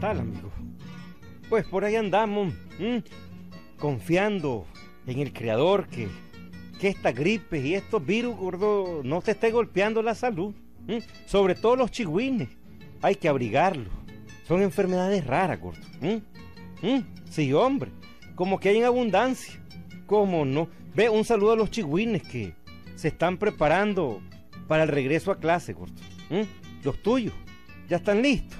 tal, amigo? Pues por ahí andamos, confiando en el Creador que, que esta gripe y estos virus, gordo, no se esté golpeando la salud. Sobre todo los chigüines. Hay que abrigarlos. Son enfermedades raras, gordo. Sí, hombre. Como que hay en abundancia. ¿Cómo no? Ve, un saludo a los chigüines que se están preparando para el regreso a clase, gordo. Los tuyos. ¿Ya están listos?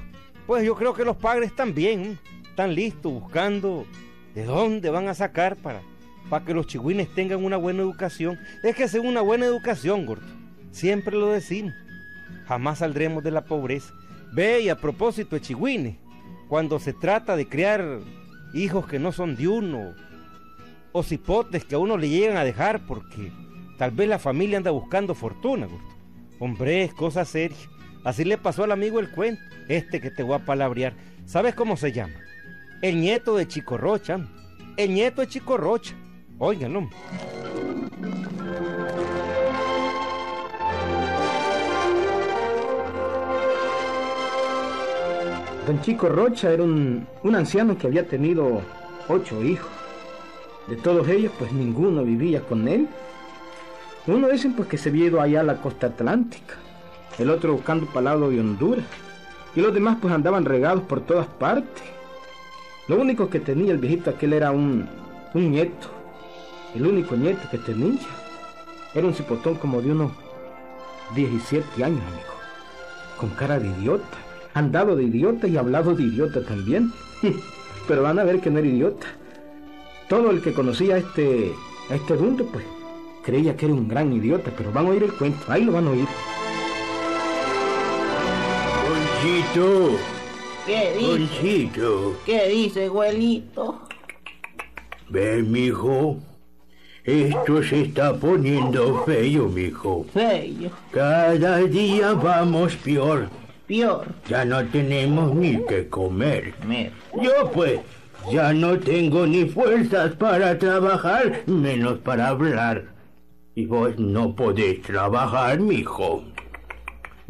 Pues yo creo que los padres también están listos buscando de dónde van a sacar para, para que los chigüines tengan una buena educación. Es que hacen una buena educación, gordo. Siempre lo decimos. Jamás saldremos de la pobreza. Ve, y a propósito de chigüines, cuando se trata de criar hijos que no son de uno, o cipotes que a uno le llegan a dejar porque tal vez la familia anda buscando fortuna, gordo. Hombre, es cosa seria. Así le pasó al amigo el cuento, este que te voy a palabrear. ¿Sabes cómo se llama? El nieto de Chico Rocha. El nieto de Chico Rocha. Óiganlo. Don Chico Rocha era un, un anciano que había tenido ocho hijos. De todos ellos, pues ninguno vivía con él. Uno dicen pues que se había ido allá a la costa atlántica el otro buscando palado de Honduras, y los demás pues andaban regados por todas partes. Lo único que tenía el viejito aquel era un, un nieto, el único nieto que tenía. Era un cipotón como de unos 17 años, amigo, con cara de idiota, andado de idiota y hablado de idiota también. Pero van a ver que no era idiota. Todo el que conocía a este, a este dundo, pues, creía que era un gran idiota, pero van a oír el cuento, ahí lo van a oír. Conchito. ¿Qué dice? Conchito. ¿Qué dice, abuelito? Ve, mijo. Esto se está poniendo feo, mijo. Feo. Cada día vamos peor. Peor. Ya no tenemos ni que comer. Mer. Yo pues ya no tengo ni fuerzas para trabajar, menos para hablar. Y vos no podés trabajar, mijo.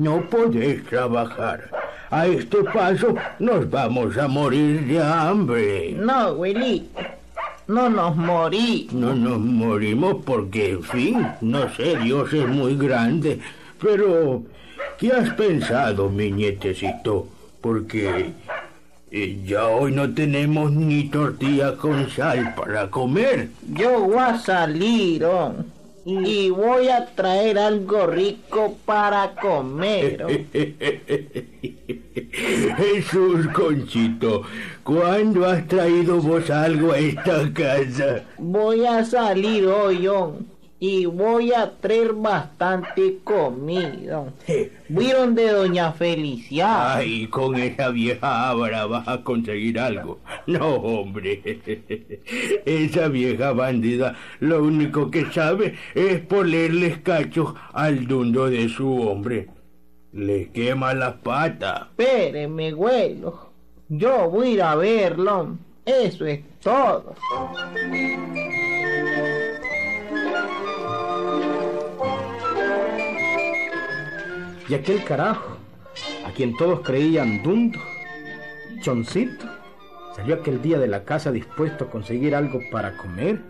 No podés trabajar. A este paso nos vamos a morir de hambre. No, abuelito. No nos morí. No nos morimos porque, en fin, no sé, Dios es muy grande. Pero, ¿qué has pensado, mi nietecito? Porque eh, ya hoy no tenemos ni tortilla con sal para comer. Yo voy a salir, oh, y voy a traer algo rico para comer. Jesús, Conchito, ¿cuándo has traído vos algo a esta casa? Voy a salir hoy, y voy a traer bastante comida. Voy donde doña Felicia. Ay, con esa vieja Ábara vas a conseguir algo. No, hombre. Esa vieja bandida lo único que sabe es ponerles cachos al dundo de su hombre. Le quema las patas. Espéreme, abuelo. Yo voy a ir a verlo. Eso es todo. Y aquel carajo, a quien todos creían dundo, choncito, salió aquel día de la casa dispuesto a conseguir algo para comer,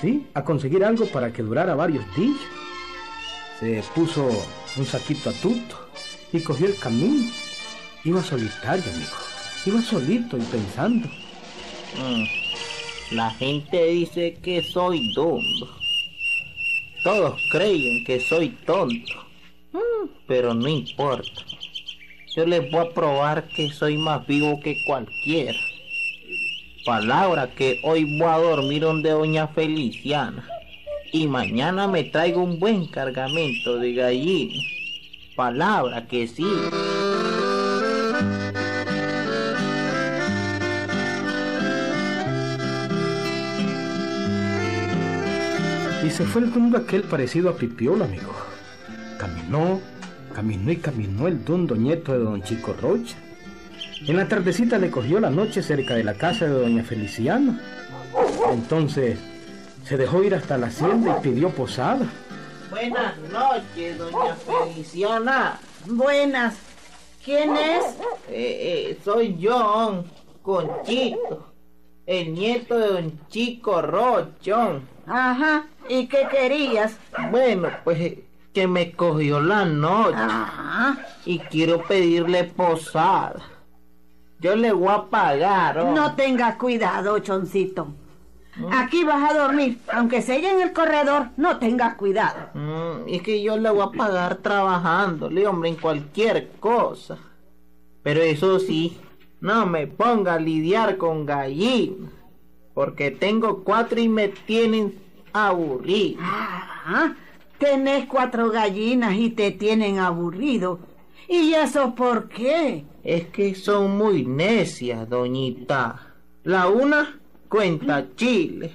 ¿sí? A conseguir algo para que durara varios días. Se puso un saquito a tuto y cogió el camino. Iba solitario, amigo. Iba solito y pensando. Mm, La gente dice que soy dundo. Todos creen que soy tonto. Pero no importa. Yo les voy a probar que soy más vivo que cualquiera. Palabra que hoy voy a dormir donde doña Feliciana. Y mañana me traigo un buen cargamento de gallina. Palabra que sí. Y se fue el dundo aquel parecido a Pipiolo, amigo. Caminó, caminó y caminó el dundo nieto de don Chico Rocha. En la tardecita le cogió la noche cerca de la casa de doña Feliciana. Entonces se dejó ir hasta la hacienda y pidió posada. Buenas noches, doña Feliciana. Buenas. ¿Quién es? Eh, eh, soy yo, Conchito, el nieto de un chico Rochón. Ajá. ¿Y qué querías? Bueno, pues eh, que me cogió la noche Ajá. y quiero pedirle posada. Yo le voy a pagar. oh. No tengas cuidado, choncito. Aquí vas a dormir, aunque se en el corredor, no tengas cuidado. Mm, es que yo le voy a pagar trabajándole, hombre, en cualquier cosa. Pero eso sí, no me ponga a lidiar con gallinas, porque tengo cuatro y me tienen aburrido. Ajá. Tenés cuatro gallinas y te tienen aburrido. ¿Y eso por qué? Es que son muy necias, doñita. La una cuenta chile,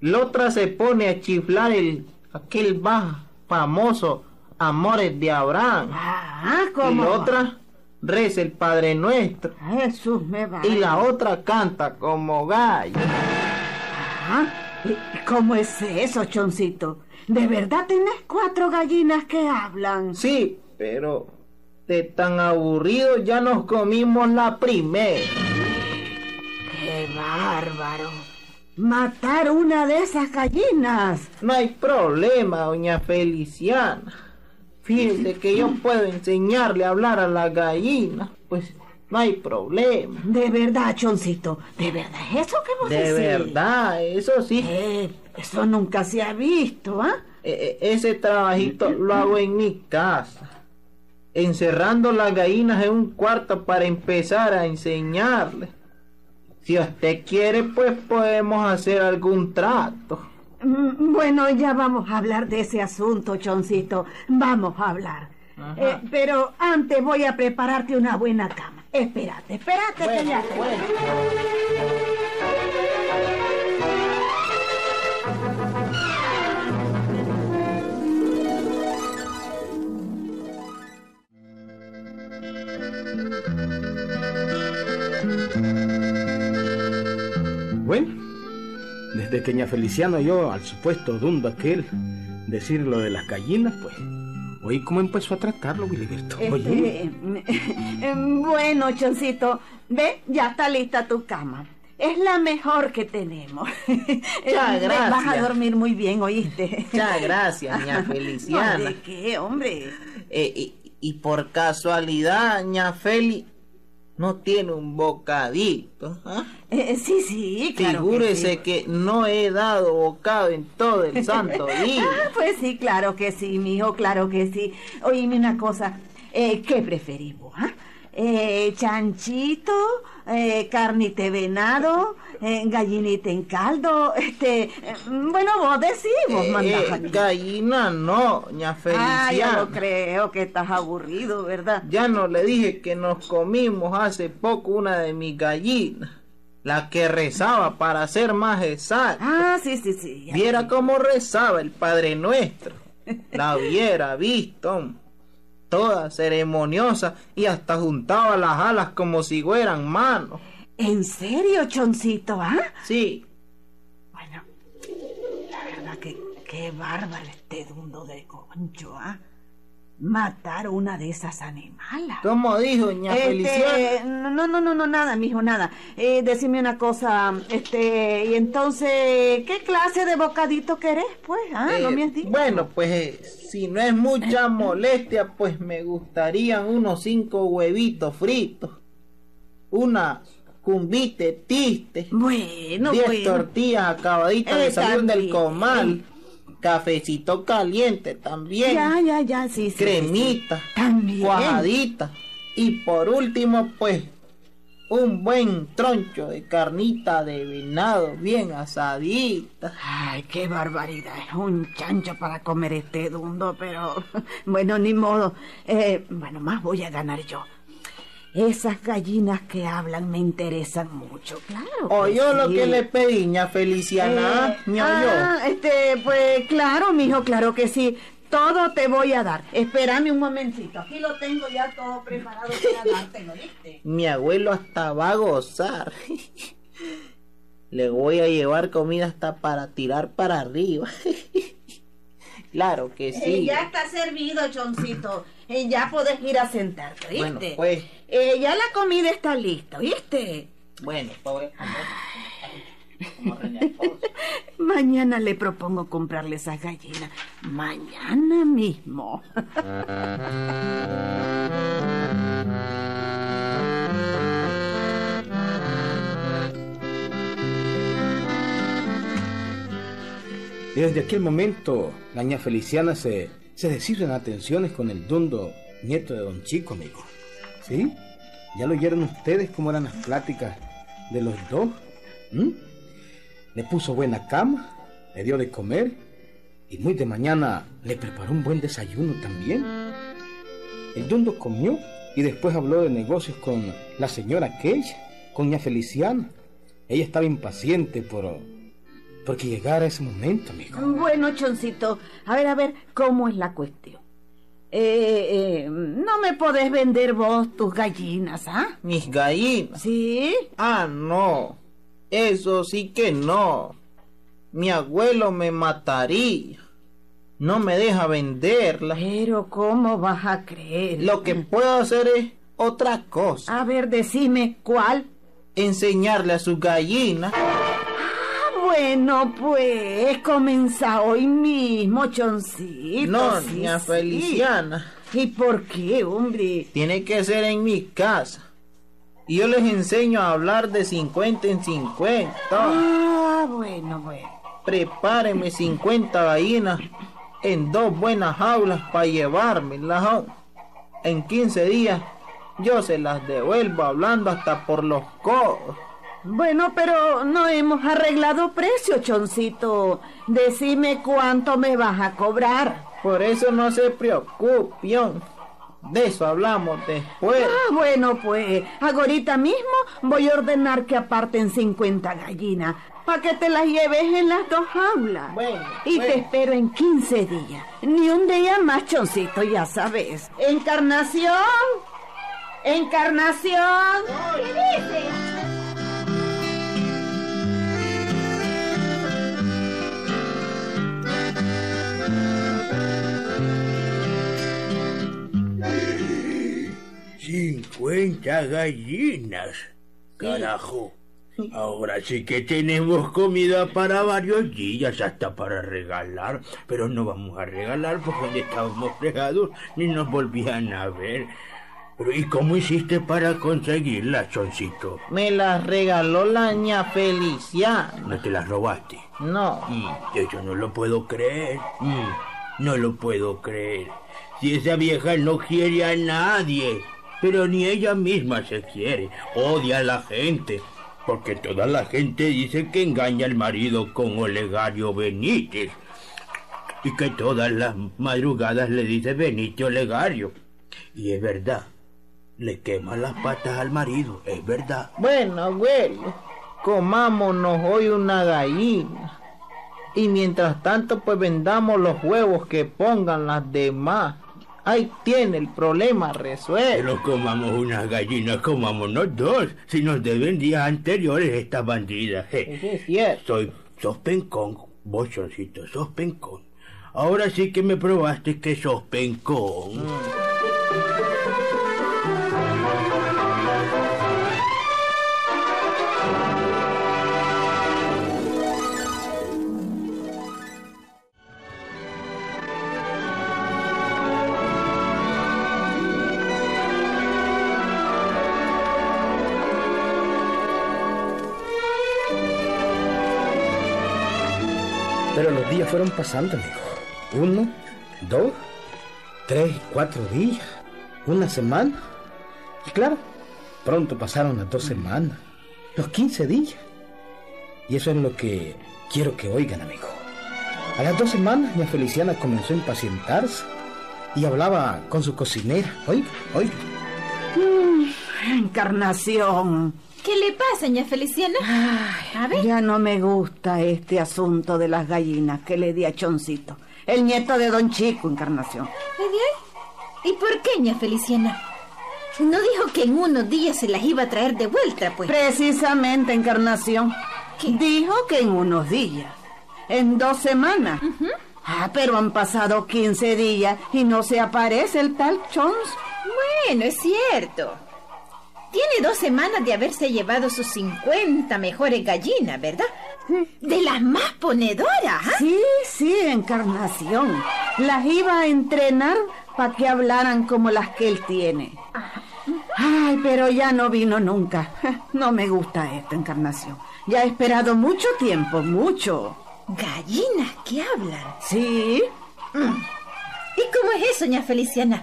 la otra se pone a chiflar el aquel más famoso Amores de Abraham. Ah, Y la otra reza el Padre Nuestro. Jesús me va. Y la otra canta como gallo. Ah, ¿y ¿Cómo es eso, choncito? ¿De verdad tenés cuatro gallinas que hablan? Sí, pero de tan aburrido ya nos comimos la primera. ¡Qué bárbaro! Matar una de esas gallinas. No hay problema, doña Feliciana. Fíjese que yo puedo enseñarle a hablar a la gallina. Pues no hay problema. De verdad, choncito. ¿De verdad es eso que vos De decís? verdad, eso sí. Eh, eso nunca se ha visto, ¿ah? E- e- ese trabajito lo hago en mi casa. Encerrando las gallinas en un cuarto para empezar a enseñarle. Si usted quiere, pues podemos hacer algún trato. Mm, Bueno, ya vamos a hablar de ese asunto, choncito. Vamos a hablar. Eh, pero antes voy a prepararte una buena cama. Espérate, espérate te- bueno. Bueno, desde que ña Feliciano oyó al supuesto dundo aquel decir lo de las gallinas, pues, oí cómo empezó a tratarlo, Wiliberto. Oye, Este, em, bueno, choncito, ve, ya está lista tu cama. Es la mejor que tenemos. Ya, Ve, Vas a gracias. dormir muy bien, ¿oíste? Muchas gracias, ña No, Feliciana. ¿De qué, hombre? Eh, y, y por casualidad, ña Feli no tiene un bocadito. ¿ah? Eh, sí, sí, claro. que Figúrese sí. que no he dado bocado en todo el santo día. Ah, pues sí, claro que sí, mijo, claro que sí. Oíme una cosa, eh, ¿qué preferimos? ah? Eh, chanchito, eh, carnita de venado, eh, gallinita en caldo, este, eh, bueno, vos decís, vos mandás aquí. gallina no, ña Ah, Feliciana. yo lo creo que estás aburrido, ¿verdad? Ya no le dije que nos comimos hace poco una de mis gallinas, la que rezaba para ser más exacto. Ah, sí, sí, sí. ya. Viera cómo rezaba el Padre Nuestro. La hubiera visto, toda ceremoniosa y hasta juntaba las alas como si fueran manos. ¿En serio, choncito, ah? Sí, Bueno, la verdad que qué bárbaro este dundo de concho, ¿ah? Matar una de esas animalas. como dijo ña Feliciana. Este, no, no, no, no, nada, mijo, nada. Eh, decime una cosa, este, y entonces, ¿qué clase de bocadito querés, pues? Ah, no Eh, me has dicho. Bueno, pues eh, si no es mucha molestia, pues me gustarían unos cinco huevitos fritos, una cumbite tiste, Bueno, diez bueno. tortillas acabaditas de Eh, salir del comal, cafecito caliente también, Ya, ya, ya, sí, sí, sí, sí. cremita, También. cuajadita y por último, pues un buen troncho de carnita de venado bien asadita. Ay, qué barbaridad. Es un chancho para comer este dundo, pero bueno, ni modo. Eh, bueno, más voy a ganar yo. Esas gallinas que hablan me interesan mucho, claro. O yo lo sí. que le pedí, ña Feliciana, Eh, ah, este, pues claro, mijo, claro que sí. Todo te voy a dar. Espérame un momentito. Aquí lo tengo ya todo preparado para dártelo, ¿viste? yo. Mi abuelo hasta va a gozar. Le voy a llevar comida hasta para tirar para arriba. Claro que Eh, sí. ya está servido, Choncito. Eh, ya puedes ir a sentarte. Bueno, pues. Eh, ya la comida está lista, ¿oíste? Bueno, pobre. Mañana le propongo comprarle esas gallinas. Mañana mismo. Y desde aquel momento, la ña Feliciana se, se en atenciones con el dundo nieto de don Chico, amigo. ¿Sí? ¿Ya lo oyeron ustedes cómo eran las pláticas de los dos? ¿Mm? Le puso buena cama, le dio de comer y muy de mañana le preparó un buen desayuno también. El dundo comió y después habló de negocios con la señora aquella, con ña Feliciana. Ella estaba impaciente por, porque llegara ese momento, amigo. Bueno, Choncito, a ver, a ver, ¿cómo es la cuestión? Eh, eh, no me podés vender vos tus gallinas, ¿ah? Mis gallinas. ¿Sí? Ah, no. Eso sí que no. Mi abuelo me mataría. No me deja venderla. Pero ¿cómo vas a creer? Lo que puedo hacer es otra cosa. A ver, decime cuál. Enseñarle a sus gallinas. Bueno, pues, comienza hoy mismo, Choncito. No, sí, niña sí. Feliciana. ¿Y por qué, hombre? Tiene que ser en mi casa. Y yo les enseño a hablar de 50 en 50. Ah, bueno, bueno. Prepárenme 50 gallinas en dos buenas jaulas para llevármelas. En 15 días yo se las devuelvo hablando hasta por los codos. Bueno, pero no hemos arreglado precio, Choncito. Decime cuánto me vas a cobrar. Por eso no se preocupión. De eso hablamos después. Ah, bueno, pues ahorita mismo voy a ordenar que aparten 50 gallinas para que te las lleves en las dos jaulas. Bueno, y te espero en 15 días. Ni un día más, choncito, ya sabes. Encarnación. Encarnación. ¿Qué dices? 50 gallinas. Carajo. Ahora sí que tenemos comida para varios días, hasta para regalar, pero no vamos a regalar porque estábamos fregados ni nos volvían a ver. ¿y cómo hiciste para conseguirlas, Choncito? Me las regaló la ña Felicia. ¿No te las robaste? No. Mm, yo no lo puedo creer. Mm, no lo puedo creer. Si esa vieja no quiere a nadie, pero ni ella misma se quiere, odia a la gente, porque toda la gente dice que engaña al marido con Olegario Benítez y que todas las madrugadas le dice Benito Olegario. Y es verdad, le quema las patas al marido, es verdad. Bueno, abuelo, comámonos hoy una gallina. Y mientras tanto, pues vendamos los huevos que pongan las demás. Ahí tiene el problema resuelto. Pero comamos unas gallinas, comámonos dos. Si nos deben días anteriores estas bandidas. Eso es cierto. Soy, sos pencón, vos, Choncito, sos pencón. Ahora sí que me probaste que sos pencón. Pero fueron pasando, amigo. Uno, dos, tres, cuatro días, una semana. Y claro, pronto pasaron las dos semanas, los quince días. Y eso es lo que quiero que oigan, amigo. A las dos semanas, mi Feliciana comenzó a impacientarse y hablaba con su cocinera. Oiga, oiga. Encarnación. ¿Qué le pasa, ña Feliciana? A ver. Ya no me gusta este asunto de las gallinas que le di a Choncito. El nieto de Don Chico, Encarnación. ¿Y por qué, ña Feliciana? No dijo que en unos días se las iba a traer de vuelta, pues. Precisamente, Encarnación. ¿Qué? Dijo que en unos días. En dos semanas. Ah, pero han pasado 15 días y no se aparece el tal Chons. Bueno, es cierto. Tiene dos semanas de haberse llevado sus 50 mejores gallinas, ¿verdad? De las más ponedoras. ¿ah? Sí, sí, Encarnación. Las iba a entrenar para que hablaran como las que él tiene. Ay, pero ya no vino nunca. No me gusta esta Encarnación. Ya he esperado mucho tiempo, mucho. Gallinas que hablan. Sí, ¿Y cómo es eso, doña Feliciana?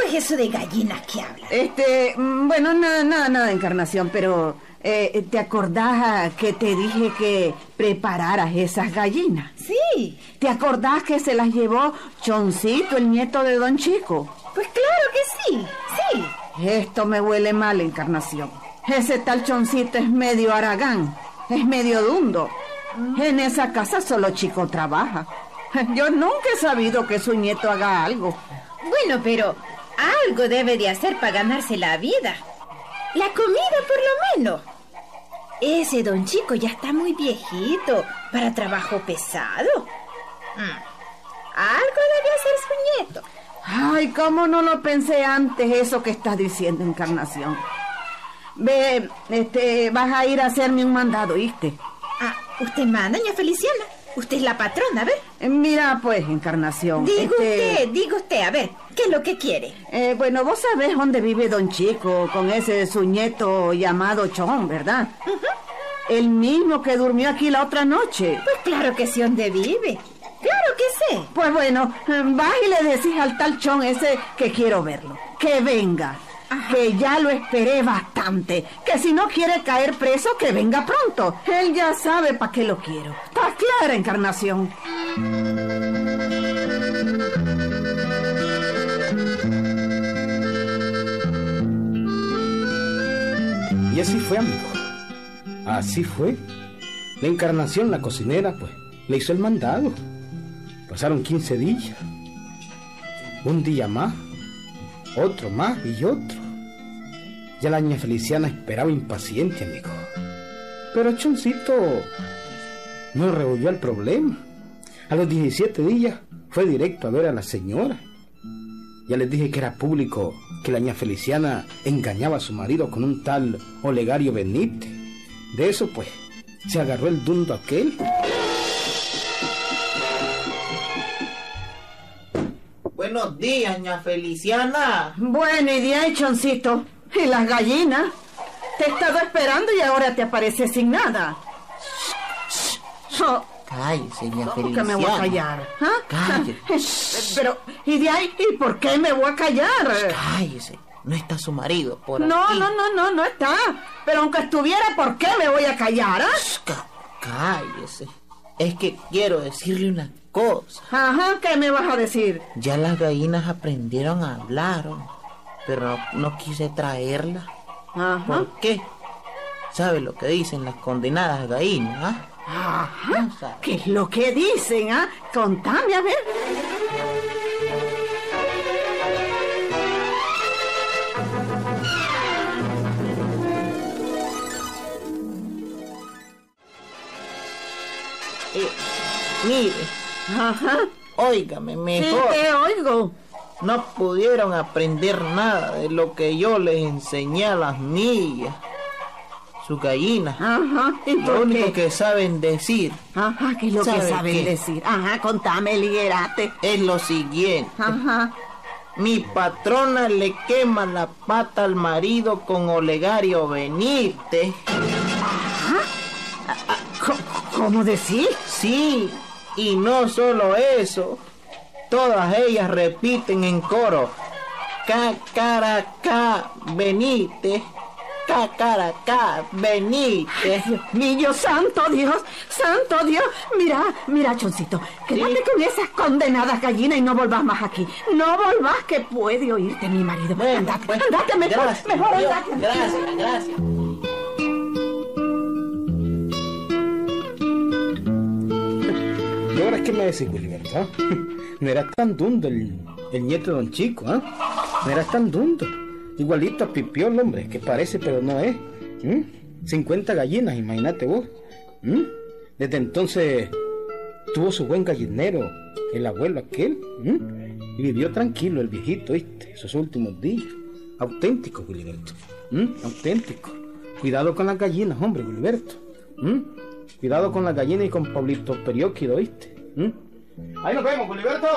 ¿Cómo es eso de gallinas que hablan? este, mm, bueno, nada, nada, nada, Encarnación, pero eh, ¿te acordás que te dije que prepararas esas gallinas? Sí, ¿Te acordás que se las llevó Choncito, el nieto de Don Chico? pues claro que sí, sí. Esto me huele mal, Encarnación. Ese tal Choncito es medio aragán, es medio dundo. En esa casa solo Chico trabaja. Yo nunca he sabido que su nieto haga algo. Bueno, pero algo debe de hacer para ganarse la vida. La comida, por lo menos. Ese don Chico ya está muy viejito para trabajo pesado. Mm. Algo debe hacer su nieto. Ay, cómo no lo pensé antes eso que estás diciendo, Encarnación. Ve, este, vas a ir a hacerme un mandado, ¿viste? Ah, usted manda, doña Feliciana. Usted es la patrona, a ver. Eh, Mira, pues, Encarnación. Diga este, usted, diga usted, a ver, ¿qué es lo que quiere? eh, bueno, vos sabés dónde vive Don Chico con ese su nieto llamado Chon, ¿verdad? El mismo que durmió aquí la otra noche. Pues claro que sí, ¿dónde vive? Claro que sé. Pues bueno, vas y le decís al tal Chon ese que quiero verlo. Que venga. Que ya lo esperé bastante. Que si no quiere caer preso, que venga pronto. Él ya sabe para qué lo quiero. Está clara, Encarnación. Y así fue, amigo. Así fue. La encarnación, la cocinera, pues, le hizo el mandado. Pasaron 15 días. Un día más, otro más y otro. Ya la niña Feliciana esperaba impaciente, amigo. Pero Choncito no revolvió el problema. A los 17 días fue directo a ver a la señora. Ya les dije que era público que la niña Feliciana engañaba a su marido con un tal Olegario Benítez. De eso, pues, se agarró el dundo aquel. Buenos días, ña Feliciana. Buena idea, Choncito. ¿Y las gallinas? Te he estado esperando y ahora te apareces sin nada. Oh, Cállese, ña ¿Cómo Feliciana. que me voy a callar? ¿Ah? Cállese. Pero, ¿y de ahí? ¿Y por qué me voy a callar? Cállese. No está su marido por No, aquí. no, no, no, no está. Pero aunque estuviera, ¿por qué me voy a callar? ah? Cá- Cállese. Es que quiero decirle una cosa. Ajá, ¿qué me vas a decir? Ya las gallinas aprendieron a hablar, pero no, no quise traerlas. Ajá. ¿Por qué? ¿Sabe lo que dicen las condenadas gallinas? ah? Ajá. No sabe. ¿Qué es lo que dicen, ah? Contame, a ver. Eh, mire, Ajá. óigame Sí, mejor. te oigo. No pudieron aprender nada de lo que yo les enseñé a las millas. Sus gallinas. Ajá. ¿Y Lo único qué? que saben decir Ajá, ¿qué es lo que ¿Sabe saben qué? decir? Ajá, contame, liguerate. es lo siguiente. Ajá. Mi patrona le quema la pata al marido con Olegario Benítez. Co- ¿Cómo decís? Sí, y no solo eso. Todas ellas repiten en coro. Cacaracá Benítez. Cacaracá Benítez. Dios mío, santo Dios, santo Dios. Mira, mira, Choncito, quédate con esas condenadas gallinas y no volvás más aquí. No volvás que puede oírte mi marido. Bueno, andate, pues, andate mejor, gracias, mejor Dios, andate. Gracias, gracias. ¿Y ahora qué me decís, William? ah? No era tan dundo el, el nieto de Don Chico, ¿ah? No era tan dundo. Igualito a Pipiol, hombre, que parece pero no es. ¿m? 50 gallinas, imagínate vos. Desde entonces tuvo su buen gallinero, el abuelo aquel, y vivió tranquilo el viejito, ¿viste? Esos últimos días. Auténtico, Gilberto. Auténtico. Cuidado con las gallinas, hombre, Gilberto. Cuidado con las gallinas y con Pablito Perióquido, ¿viste? Ahí nos vemos, Gilberto.